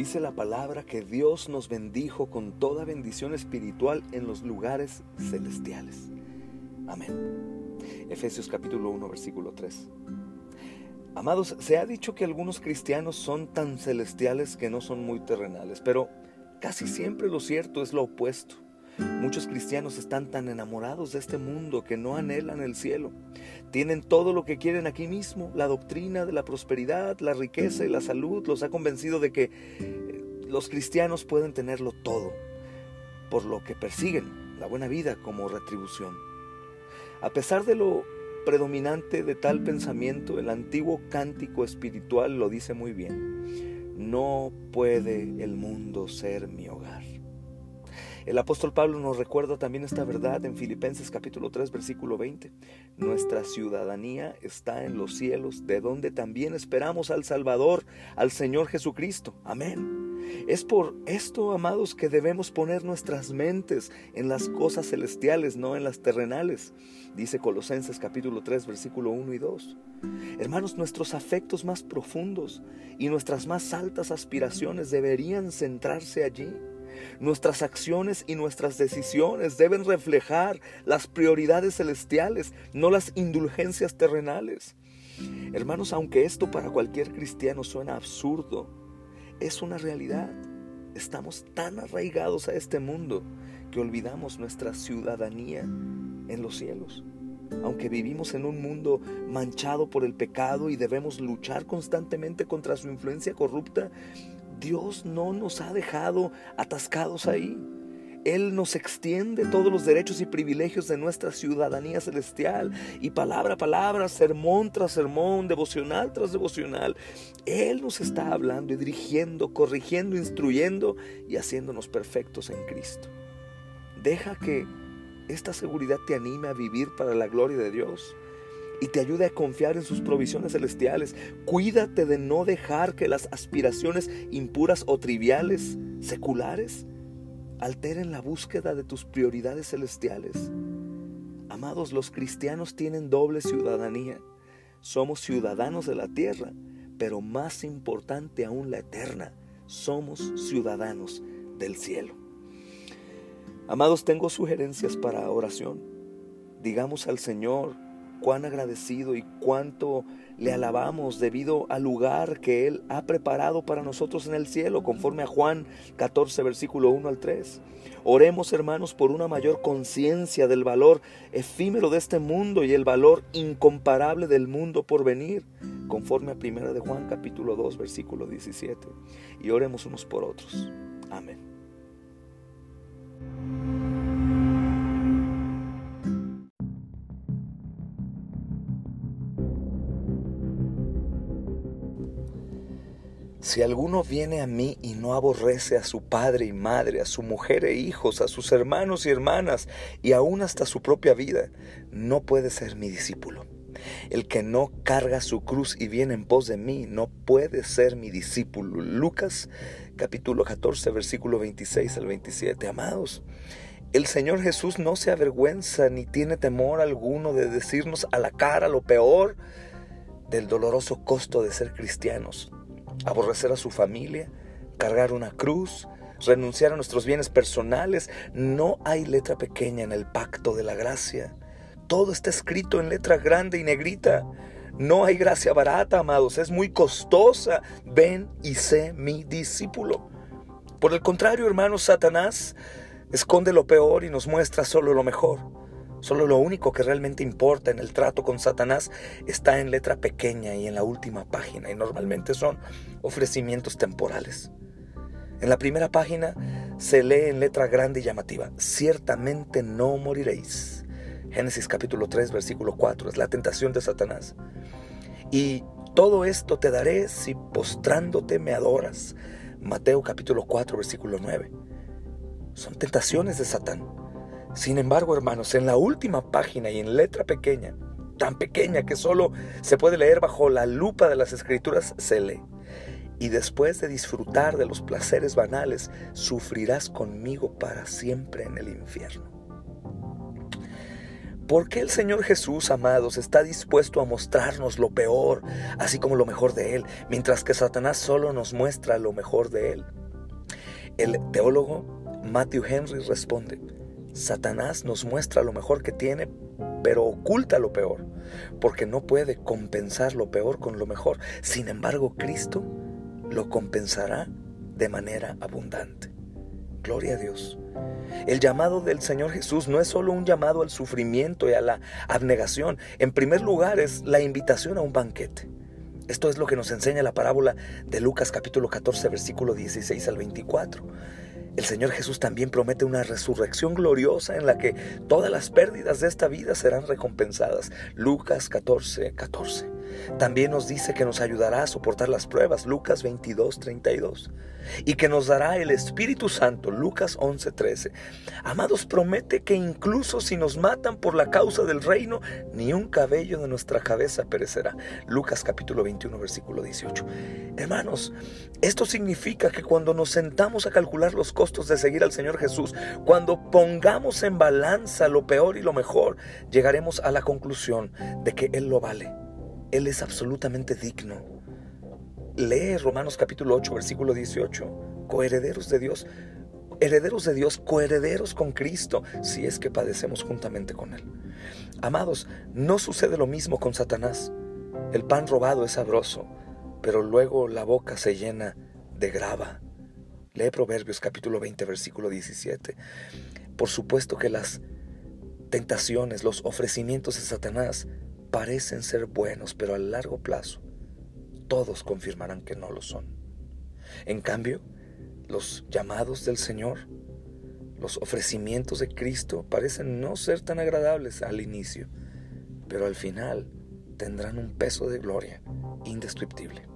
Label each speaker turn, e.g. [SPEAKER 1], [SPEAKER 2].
[SPEAKER 1] Dice la palabra que Dios nos bendijo con toda bendición espiritual en los lugares celestiales. Amén. Efesios capítulo 1, versículo 3. Amados, se ha dicho que algunos cristianos son tan celestiales que no son muy terrenales, pero casi siempre lo cierto es lo opuesto. Muchos cristianos están tan enamorados de este mundo que no anhelan el cielo. Tienen todo lo que quieren aquí mismo. La doctrina de la prosperidad, la riqueza y la salud los ha convencido de que eh, los cristianos pueden tenerlo todo, por lo que persiguen la buena vida como retribución. A pesar de lo predominante de tal pensamiento, el antiguo cántico espiritual lo dice muy bien. No puede el mundo ser mi hogar. El apóstol Pablo nos recuerda también esta verdad en Filipenses capítulo 3 versículo 20. Nuestra ciudadanía está en los cielos, de donde también esperamos al Salvador, al Señor Jesucristo. Amén. Es por esto, amados, que debemos poner nuestras mentes en las cosas celestiales, no en las terrenales. Dice Colosenses capítulo 3, versículo 1 y 2. Hermanos, nuestros afectos más profundos y nuestras más altas aspiraciones deberían centrarse allí. Nuestras acciones y nuestras decisiones deben reflejar las prioridades celestiales, no las indulgencias terrenales. Hermanos, aunque esto para cualquier cristiano suena absurdo, es una realidad. Estamos tan arraigados a este mundo que olvidamos nuestra ciudadanía en los cielos. Aunque vivimos en un mundo manchado por el pecado y debemos luchar constantemente contra su influencia corrupta, Dios no nos ha dejado atascados ahí. Él nos extiende todos los derechos y privilegios de nuestra ciudadanía celestial y palabra a palabra, sermón tras sermón, devocional tras devocional. Él nos está hablando y dirigiendo, corrigiendo, instruyendo y haciéndonos perfectos en Cristo. Deja que esta seguridad te anime a vivir para la gloria de Dios y te ayude a confiar en sus provisiones celestiales. Cuídate de no dejar que las aspiraciones impuras o triviales, seculares, alteren la búsqueda de tus prioridades celestiales. Amados, los cristianos tienen doble ciudadanía. Somos ciudadanos de la tierra, pero más importante aún la eterna, somos ciudadanos del cielo. Amados, tengo sugerencias para oración. Digamos al Señor, cuán agradecido y cuánto le alabamos debido al lugar que Él ha preparado para nosotros en el cielo, conforme a Juan 14, versículo 1 al 3. Oremos, hermanos, por una mayor conciencia del valor efímero de este mundo y el valor incomparable del mundo por venir, conforme a 1 de Juan capítulo 2, versículo 17. Y oremos unos por otros. Amén. Si alguno viene a mí y no aborrece a su padre y madre, a su mujer e hijos, a sus hermanos y hermanas, y aún hasta su propia vida, no puede ser mi discípulo. El que no carga su cruz y viene en pos de mí, no puede ser mi discípulo. Lucas capítulo 14, versículo 26 al 27. Amados, el Señor Jesús no se avergüenza ni tiene temor alguno de decirnos a la cara lo peor del doloroso costo de ser cristianos aborrecer a su familia, cargar una cruz, renunciar a nuestros bienes personales. No hay letra pequeña en el pacto de la gracia. Todo está escrito en letra grande y negrita. No hay gracia barata, amados, es muy costosa. Ven y sé mi discípulo. Por el contrario, hermanos, Satanás esconde lo peor y nos muestra solo lo mejor. Solo lo único que realmente importa en el trato con Satanás está en letra pequeña y en la última página, y normalmente son ofrecimientos temporales. En la primera página se lee en letra grande y llamativa, ciertamente no moriréis. Génesis capítulo 3, versículo 4, es la tentación de Satanás. Y todo esto te daré si postrándote me adoras. Mateo capítulo 4, versículo 9. Son tentaciones de Satán. Sin embargo, hermanos, en la última página y en letra pequeña, tan pequeña que solo se puede leer bajo la lupa de las escrituras, se lee. Y después de disfrutar de los placeres banales, sufrirás conmigo para siempre en el infierno. ¿Por qué el Señor Jesús, amados, está dispuesto a mostrarnos lo peor, así como lo mejor de Él, mientras que Satanás solo nos muestra lo mejor de Él? El teólogo Matthew Henry responde, Satanás nos muestra lo mejor que tiene, pero oculta lo peor, porque no puede compensar lo peor con lo mejor. Sin embargo, Cristo lo compensará de manera abundante. Gloria a Dios. El llamado del Señor Jesús no es solo un llamado al sufrimiento y a la abnegación. En primer lugar es la invitación a un banquete. Esto es lo que nos enseña la parábola de Lucas capítulo 14 versículo 16 al 24. El Señor Jesús también promete una resurrección gloriosa en la que todas las pérdidas de esta vida serán recompensadas. Lucas 14, 14. También nos dice que nos ayudará a soportar las pruebas. Lucas 22, 32 y que nos dará el Espíritu Santo, Lucas 11:13. Amados, promete que incluso si nos matan por la causa del reino, ni un cabello de nuestra cabeza perecerá. Lucas capítulo 21, versículo 18. Hermanos, esto significa que cuando nos sentamos a calcular los costos de seguir al Señor Jesús, cuando pongamos en balanza lo peor y lo mejor, llegaremos a la conclusión de que Él lo vale. Él es absolutamente digno Lee Romanos capítulo 8, versículo 18. Coherederos de Dios, herederos de Dios, coherederos con Cristo, si es que padecemos juntamente con Él. Amados, no sucede lo mismo con Satanás. El pan robado es sabroso, pero luego la boca se llena de grava. Lee Proverbios capítulo 20, versículo 17. Por supuesto que las tentaciones, los ofrecimientos de Satanás parecen ser buenos, pero a largo plazo todos confirmarán que no lo son. En cambio, los llamados del Señor, los ofrecimientos de Cristo parecen no ser tan agradables al inicio, pero al final tendrán un peso de gloria indescriptible.